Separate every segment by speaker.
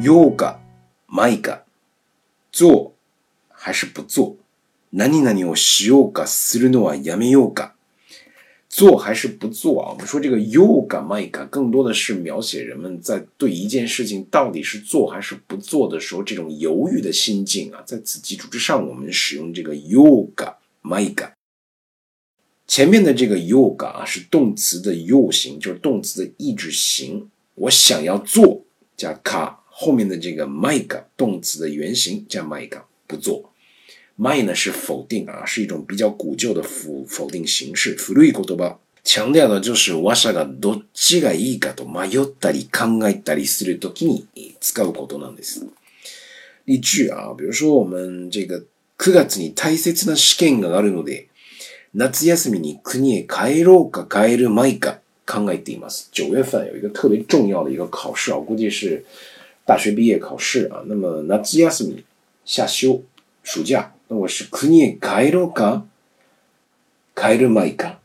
Speaker 1: yoga、maiga，做还是不做？何々をしようかするのはやめようか？做还是不做啊？我们说这个 yoga、maiga 更多的是描写人们在对一件事情到底是做还是不做的时候这种犹豫的心境啊。在此基础之上，我们使用这个 yoga、maiga。前面的这个 yoga 啊是动词的 yo 形，就是动词的意志形。我想要做加 ka， 后面的这个 make 动词的原型叫 make 不做。my 呢是否定啊，是一种比较古旧的否否定形式。古い言葉强调的就是我者がどっちがいいかと迷ったり考えたりするときに使うことなんです。例句啊，比如说我们这个9月に大切な試験があるので、夏休みに国へ帰ろうか帰るまいか考えています。9月份有一个特别重要的一个考试啊，估计是。大学毕业考试啊。那么夏休み夏休暑假，那我是国へ帰ろうか帰るまいか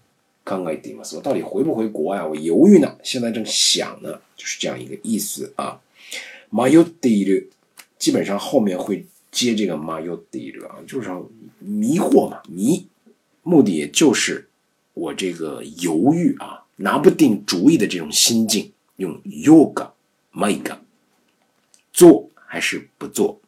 Speaker 1: 考えています。我到底回不回国呀？我犹豫呢，现在正想呢，就是这样一个意思啊。迷っている，基本上后面会接这个迷っている啊，就是迷惑嘛，迷。目的也就是我这个犹豫啊，拿不定主意的这种心境，用 yoga、maiga，做 还是不做。